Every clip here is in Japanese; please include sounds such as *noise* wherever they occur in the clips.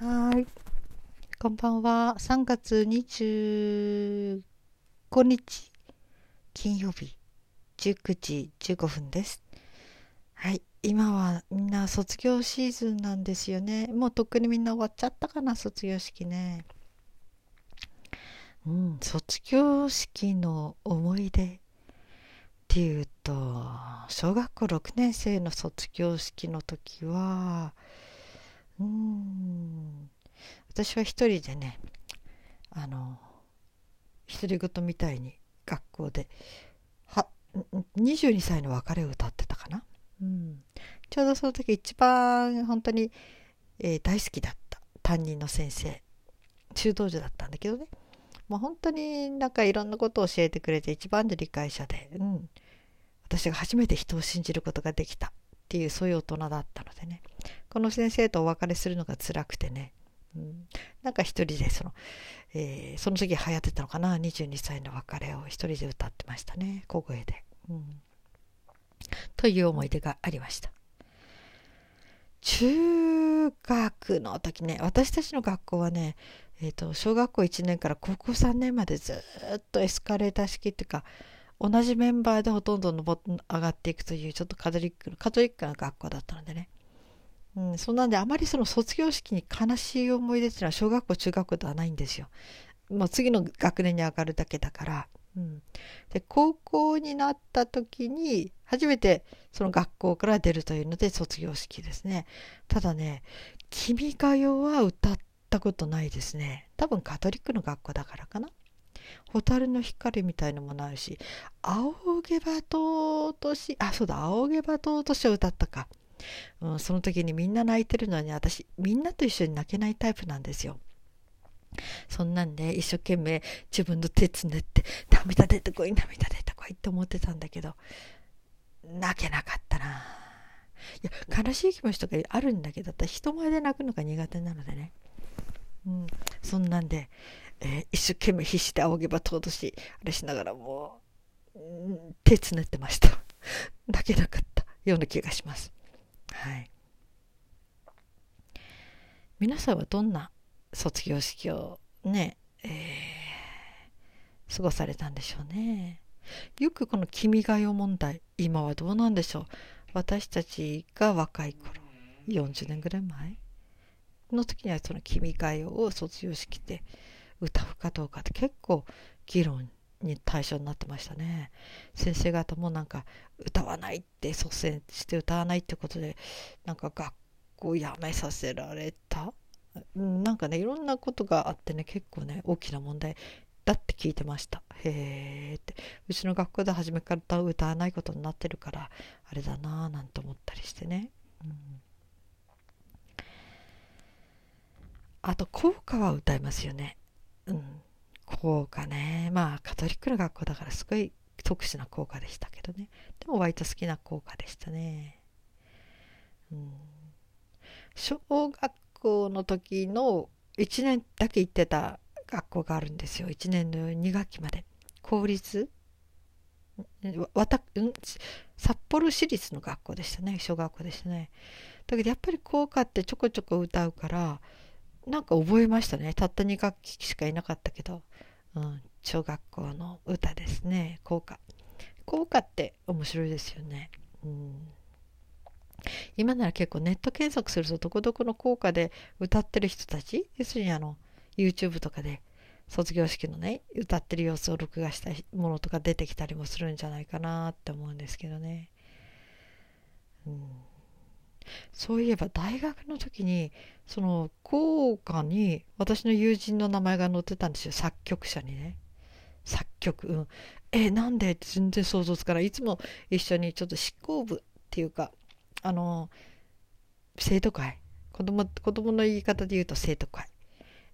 はい。こんばんは。3月25日、金曜日、19時15分です。はい。今はみんな卒業シーズンなんですよね。もうとっくにみんな終わっちゃったかな、卒業式ね。うん、卒業式の思い出っていうと、小学校6年生の卒業式の時は、うーん。私は一人でねあの独り言みたいに学校では22歳の別れを歌ってたかな、うん、ちょうどその時一番本当に、えー大好きだった担任の先生中道女だったんだけどね。もう本当になんかいろんなことを教えてくれて一番の理解者で、うん、私が初めて人を信じることができたっていうそういう大人だったのでねこの先生とお別れするのが辛くてね、うん、なんか一人でその、えーその時流行ってたのかな？22歳の別れを一人で歌ってましたね。小声で、うん。という思い出がありました。中学の時ね私たちの学校はね、えー、と小学校1年から高校3年までずっとエスカレーター式っていうか同じメンバーでほとんど上がっていくというちょっとカトリックのカトリックな学校だったのでね、うん、そんなんであまりその卒業式に悲しい思い出っていうのは小学校中学校ではないんですよ。もう次の学年に上がるだけだから。うん、で高校になった時に初めてその学校から出るというので卒業式ですね。ただね「君が代」は歌ったことないですね。多分カトリックの学校だからかな。蛍の光みたいのもないし「仰げば尊し」あそうだ「仰げば尊し」を歌ったか、うん、その時にみんな泣いてるのに私みんなと一緒に泣けないタイプなんですよ。そんなんで一生懸命自分の手つねって涙出てこい涙出てこいって思ってたんだけど泣けなかったな。いや悲しい気持ちとかあるんだけど私人前で泣くのが苦手なのでね、うん、そんなんで、えー一生懸命必死で仰げば尊しあれしながらもう、うん手つねってました。泣けなかったような気がします。はい。皆さんはどんな卒業式をね、えー過ごされたんでしょうね？よくこの「君が代」問題今はどうなんでしょう？私たちが若い頃40年ぐらい前？の時にはその「君が代」を卒業式で歌うかどうかって結構議論に対象になってましたね。先生方もなんか歌わないって率先して歌わないってことでなんか学校辞めさせられた？うんなんかねいろんなことがあってね結構ね大きな問題。だって聞いてました。へえって。うちの学校で初めから歌わないことになってるからあれだなぁなんて思ったりしてね、うん、あと校歌は歌いますよね。うん。校歌ねまあカトリックの学校だからすごい特殊な校歌でしたけどね。でも割と好きな校歌でしたね。うん。小学校の時の1年だけ行ってた学校があるんですよ。1年の2学期まで。公立？わん？札幌市立の学校でしたね。小学校でしたね。だけどやっぱり校歌ってちょこちょこ歌うからなんか覚えましたね。たった2学期しかいなかったけど、うん、小学校の歌ですね。校歌校歌って面白いですよね。うん。今なら結構ネット検索するとどこどこの校歌で歌ってる人たち要するにあの YouTube とかで卒業式のね歌ってる様子を録画したものとか出てきたりもするんじゃないかなって思うんですけどね、うん、そういえば大学の時にその校歌に私の友人の名前が載ってたんですよ。作曲者にね。作曲うん。えなんで？って全然想像つかない。いつも一緒にちょっと執行部っていうかあの生徒会。子供子供の言い方で言うと生徒会。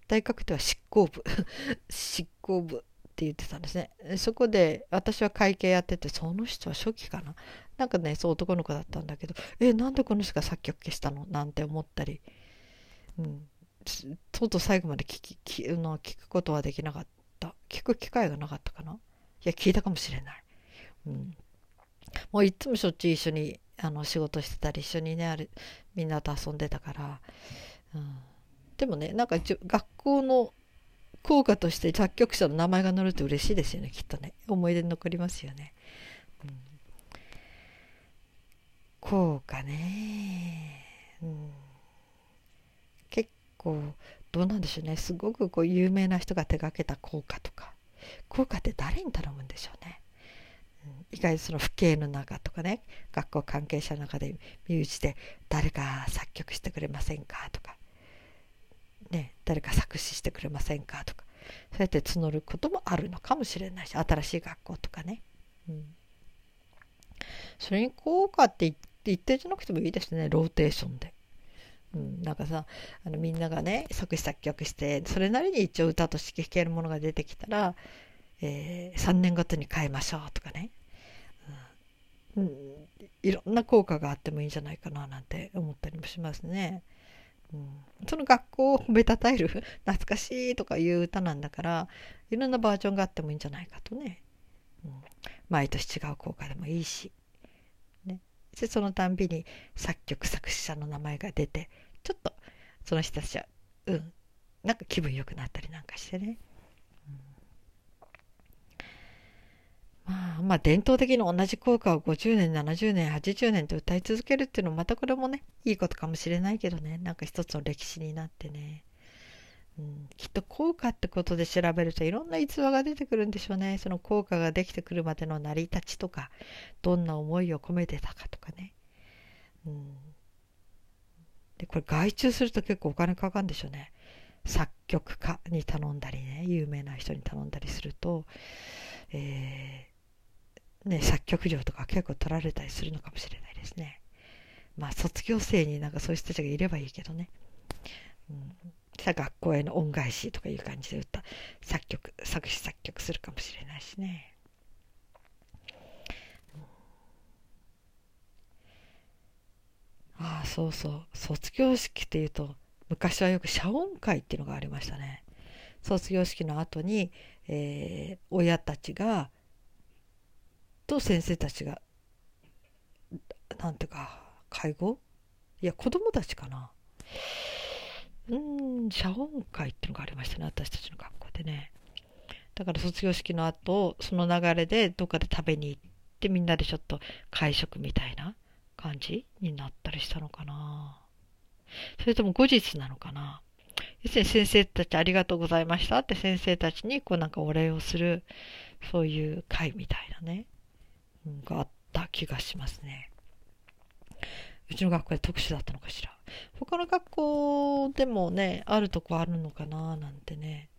大学では執行部。*laughs* 執行部って言ってたんですね。そこで私は会計やっててその人は初期かな。なんかねそう男の子だったんだけどえなんでこの人が作曲消したの？なんて思ったり、うん、とうとう最後まで聞き聞の聞くことはできなかった。聞く機会がなかったかな？いや聞いたかもしれない、うん、もういつもしょっちゅう一緒にあの仕事してたり一緒にねあれみんなと遊んでたから、うん、でもねなんか学校の校歌として作曲者の名前が載ると嬉しいですよねきっとね。思い出に残りますよね、うん、校歌ね、うん、結構どうなんでしょうね。すごくこう有名な人が手がけた校歌とか。校歌って誰に頼むんでしょうね。うん。意外とその父兄の中とかね。学校関係者の中で身内で誰か作曲してくれませんかとか、ね、誰か作詞してくれませんかとか。そうやって募ることもあるのかもしれないし新しい学校とかね、うん、それに効果って一定じゃなくてもいいですねローテーションで。うん、なんかさあのみんながね作詞作曲してそれなりに一応歌として弾けるものが出てきたら、えー、3年ごとに変えましょうとかね。うん、いろんな効果があってもいいんじゃないかななんて思ったりもしますね。うん、その学校を褒めたたえる *laughs* 懐かしいとかいう歌なんだからいろんなバージョンがあってもいいんじゃないかとね、うん、毎年違う効果でもいいし、でそのたんびに作曲作詞者の名前が出てちょっとその人たちはうんなんか気分良くなったりなんかしてね。まあ、まあ伝統的に同じ効果を50年70年80年と歌い続けるっていうのもまたこれもねいいことかもしれないけどね。なんか一つの歴史になってね、きっと効果ってことで調べるといろんな逸話が出てくるんでしょうね。その効果ができてくるまでの成り立ちとかどんな思いを込めてたかとかね、うん、でこれ外注すると結構お金かかるんでしょうね。作曲家に頼んだりね有名な人に頼んだりすると、えーね、作曲料とか結構取られたりするのかもしれないですね。まあ卒業生になんかそういう人たちがいればいいけどね。うん、さ学校への恩返しとかいう感じで歌作曲作詞作曲するかもしれないしね。ああそうそう卒業式っていうと昔はよく謝恩会っていうのがありましたね。卒業式の後に、えー、親たちがと先生たちがなんていうか介護？いや子供たちかなうん謝恩会っていうのがありましたね私たちの学校でねだから卒業式の後その流れでどっかで食べに行ってみんなでちょっと会食みたいな感じになったりしたのかなそれとも後日なのかな要するに先生たちありがとうございましたって先生たちにこうなんかお礼をするそういう会みたいなねがあった気がしますね。うちの学校で特殊だったのかしら。他の学校でもね、あるとこあるのかななんてね、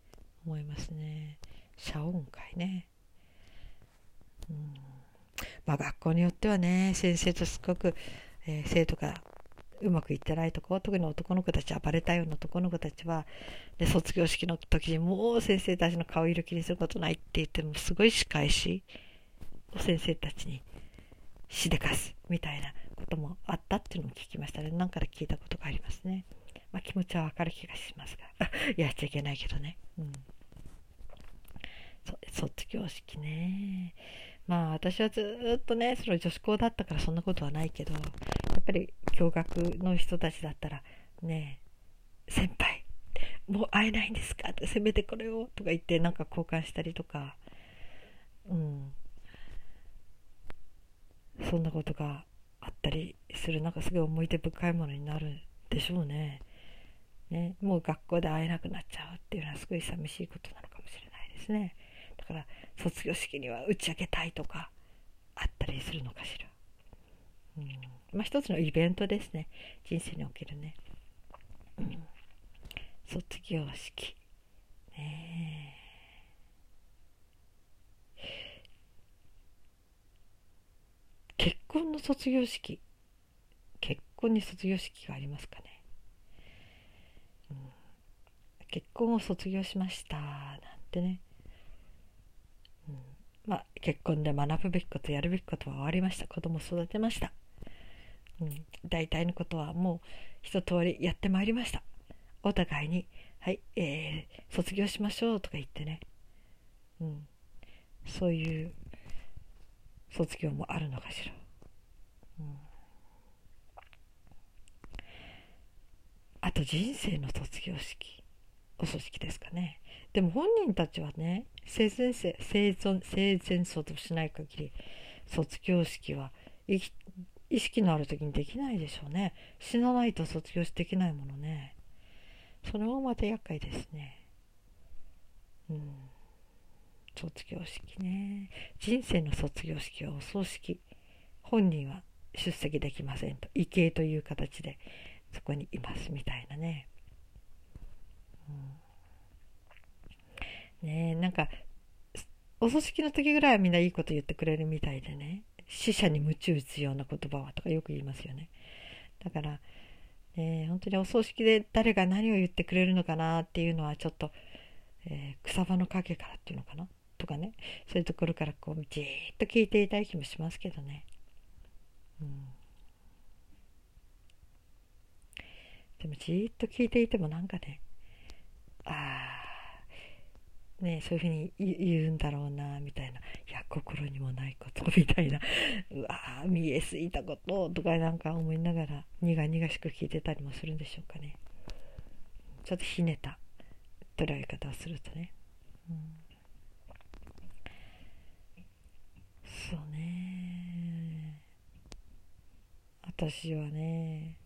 思いますね。謝恩会ね。うん、まあ学校によってはね、先生とすごく、えー、生徒がうまくいってないとこ特に男の子たち暴れたような男の子たちはで卒業式の時にもう先生たちの顔色気にすることないって言ってもすごい仕返しを先生たちにしでかすみたいなこともあったっていうのも聞きましたね。何から聞いたことがありますね、まあ、気持ちはわかる気がしますが。*laughs* やっちゃいけないけどね。うん。卒業式ね。まあ私はずっとねその女子校だったからそんなことはないけどやっぱり共学の人たちだったらね先輩もう会えないんですか？ってせめてこれをとか言ってなんか交換したりとか。うん。そんなことがあったりするなんかすごい思い出深いものになるでしょうね。ねもう学校で会えなくなっちゃうっていうのはすごい寂しいことなのかもしれないですね。だから卒業式には打ち上げたいとかあったりするのかしら。うんまあ、一つのイベントですね人生におけるね。うん、卒業式。ね結婚の卒業式。結婚に卒業式がありますかね、うん、結婚を卒業しましたなんてね、うん、まあ結婚で学ぶべきことやるべきことは終わりました。子供育てました、うん、大体のことはもう一通りやってまいりました。お互いにはい、えー、卒業しましょうとか言ってね、うん、そういう卒業もあるのかしら。うん、あと人生の卒業式お葬式ですかね。でも本人たちはね生前生生存生前卒しない限り卒業式は意識のある時にできないでしょうね。死なないと卒業しできないものね。それもまた厄介ですね。うん。卒業式ね。人生の卒業式はお葬式。本人は出席できませんと。畏敬という形でそこにいますみたいなね、うん、ねなんかお葬式の時ぐらいはみんないいこと言ってくれるみたいでね。死者に鞭打つような言葉はとかよく言いますよね。だから、ね、本当にお葬式で誰が何を言ってくれるのかなっていうのはちょっと、えー、草場の陰からっていうのかな。とかねそういうところからこうじーっと聞いていたい気もしますけどね。うん、でもじーっと聞いていてもなんかねああねそういうふうに言うんだろうなみたいな。いや心にもないことみたいな。うわ見えすぎたこととかなんか思いながら苦々しく聞いてたりもするんでしょうかね。ちょっとひねた捉え方をするとね。うん。そうね私はね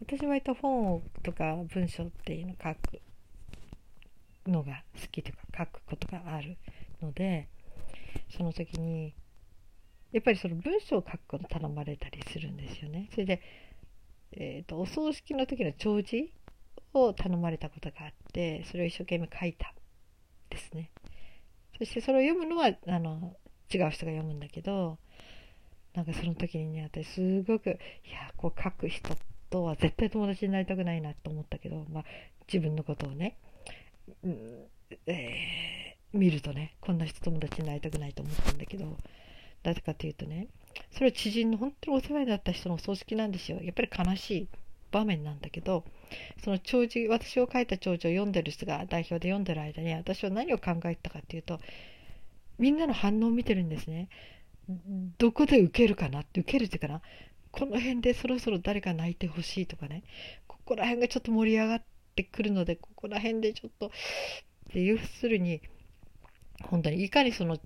私は割と本とか文章っていうのを書くのが好きとか書くことがあるのでその時にやっぱりその文章を書くこと頼まれたりするんですよね。それで、えーと、お葬式の時の弔辞を頼まれたことがあってそれを一生懸命書いたですね。そしてそれを読むのはあの違う人が読むんだけどなんかその時にね私すごくいやこう書く人とは絶対友達になりたくないなと思ったけど、まあ、自分のことをね、うんえー、見るとねこんな人友達になりたくないと思ったんだけどなぜかというとねそれは知人の本当にお世話になった人のお葬式なんですよ。やっぱり悲しい場面なんだけどその弔辞私を書いた弔辞を読んでる人が代表で読んでる間に私は何を考えたかっていうとみんなの反応を見てるんですね。どこで受けるかな？って受けるっていうかな？この辺でそろそろ誰か泣いてほしいとかね。ここら辺がちょっと盛り上がってくるのでここら辺でちょっとっていうするに本当にいかにその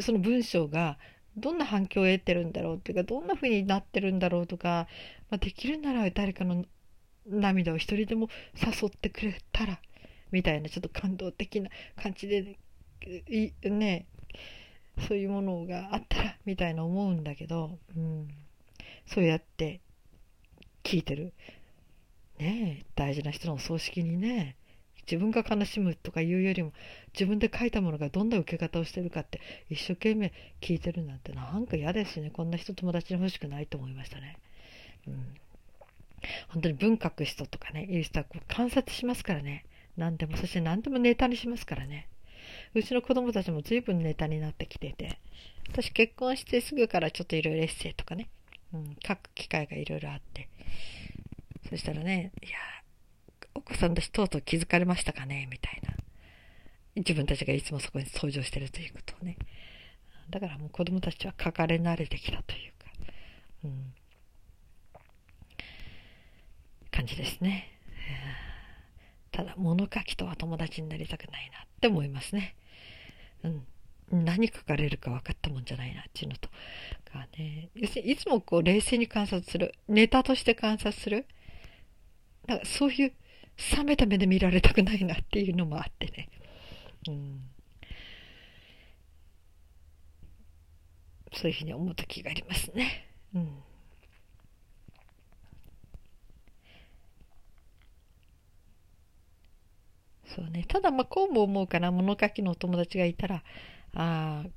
その文章がどんな反響を得てるんだろうっていうかどんな風になってるんだろうとか、まあ、できるなら誰かの涙を一人でも誘ってくれたらみたいなちょっと感動的な感じでいねそういうものがあったらみたいな思うんだけど、うん、そうやって聞いてるね大事な人のお葬式にね自分が悲しむとかいうよりも自分で書いたものがどんな受け方をしてるかって一生懸命聞いてるなんてなんか嫌ですねこんな人友達に欲しくないと思いましたね。うん本当に文書く人とかね、いう人はこう観察しますからね。何でも、そして何でもネタにしますからね。うちの子供たちも随分ネタになってきてて、私結婚してすぐからちょっといろいろエッセイとかね、うん、書く機会がいろいろあって、そしたらね、いや、お子さんたちとうとう気づかれましたかねみたいな。自分たちがいつもそこに登場してるということをね。だからもう子供たちは書かれ慣れてきたというか、うん、感じですね。ただ物書きとは友達になりたくないなって思いますね。うん。何書かれるか分かったもんじゃないなっていうのとかね。要するにいつもこう冷静に観察する。ネタとして観察する。なんかそういう冷めた目で見られたくないなっていうのもあってね、うん、そういうふうに思う時がありますね。うん。そうね。ただ、まあ、こうも思うかな。物書きのお友達がいたら、ああ、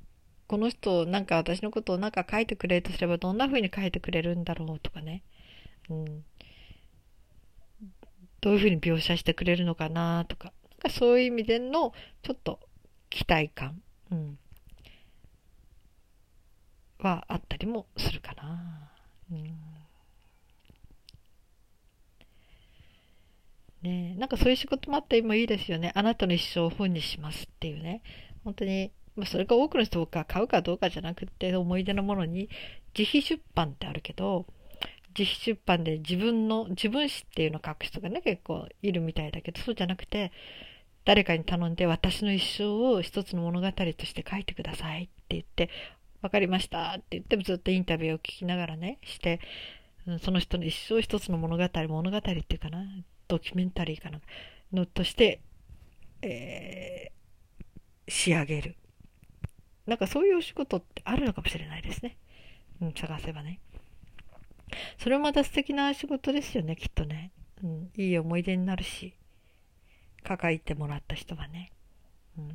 この人、なんか私のことをなんか書いてくれるとすれば、どんな風に書いてくれるんだろうとかね。うん。どういう風に描写してくれるのかなとか。なんかそういう意味での、ちょっと期待感、うん。はあったりもするかな。うんねなんかそういう仕事もあってもいいですよね。あなたの一生を本にしますっていうね。本当に、まあ、それが多くの人が買うかどうかじゃなくて、思い出のものに自費出版ってあるけど、自費出版で自分の自分史っていうのを書く人がね結構いるみたいだけどそうじゃなくて誰かに頼んで私の一生を一つの物語として書いてくださいって言って分かりましたって言ってずっとインタビューを聞きながらねしてその人の一生一つの物語物語っていうかなドキュメンタリーかなのとして、えー、仕上げる。なんかそういうお仕事ってあるのかもしれないですね、うん、探せばね。それもまた素敵な仕事ですよねきっとね、うん、いい思い出になるし。抱えてもらった人はね、うん、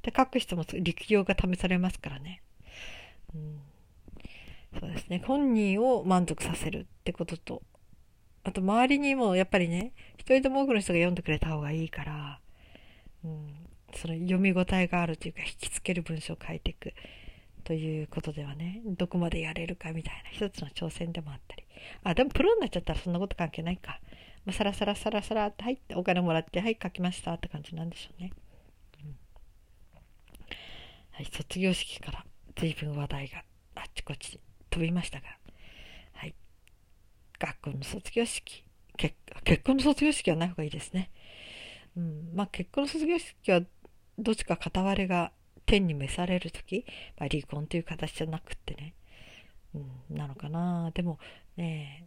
で書く人も力量が試されますからね、うん、そうですね。本人を満足させるってこととあと周りにもやっぱりね一人でも多くの人が読んでくれた方がいいから、うん、その読み応えがあるというか引きつける文章を書いていくということではねどこまでやれるかみたいな一つの挑戦でもあったり。あでもプロになっちゃったらそんなこと関係ないか。まあ、サラサラサラサラって入ってお金もらってはい書きましたって感じなんでしょうね、うん、はい卒業式から随分話題があっちこっち飛びましたが学校の卒業式。結結婚の卒業式はない方がいいですね。うん。まあ結婚の卒業式はどっちか片割れが天に召される時、まあ、離婚という形じゃなくってね、うん、なのかな。でもね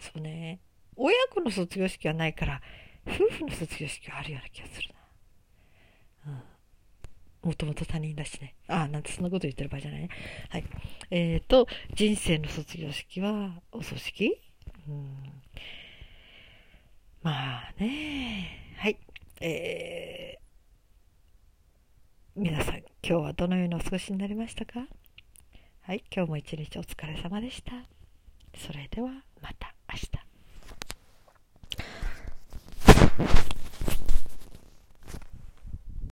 そうね。親子の卒業式はないから夫婦の卒業式はあるような気がするな。うん。もともと他人だしね。ああ、なんてそんなこと言ってる場合じゃないね。はい。えっ、ー、と、人生の卒業式はお葬式？うん。まあね。はい。えー、皆さん、今日はどのようにお過ごしになりましたか？はい。今日も一日お疲れ様でした。それではまた明日。you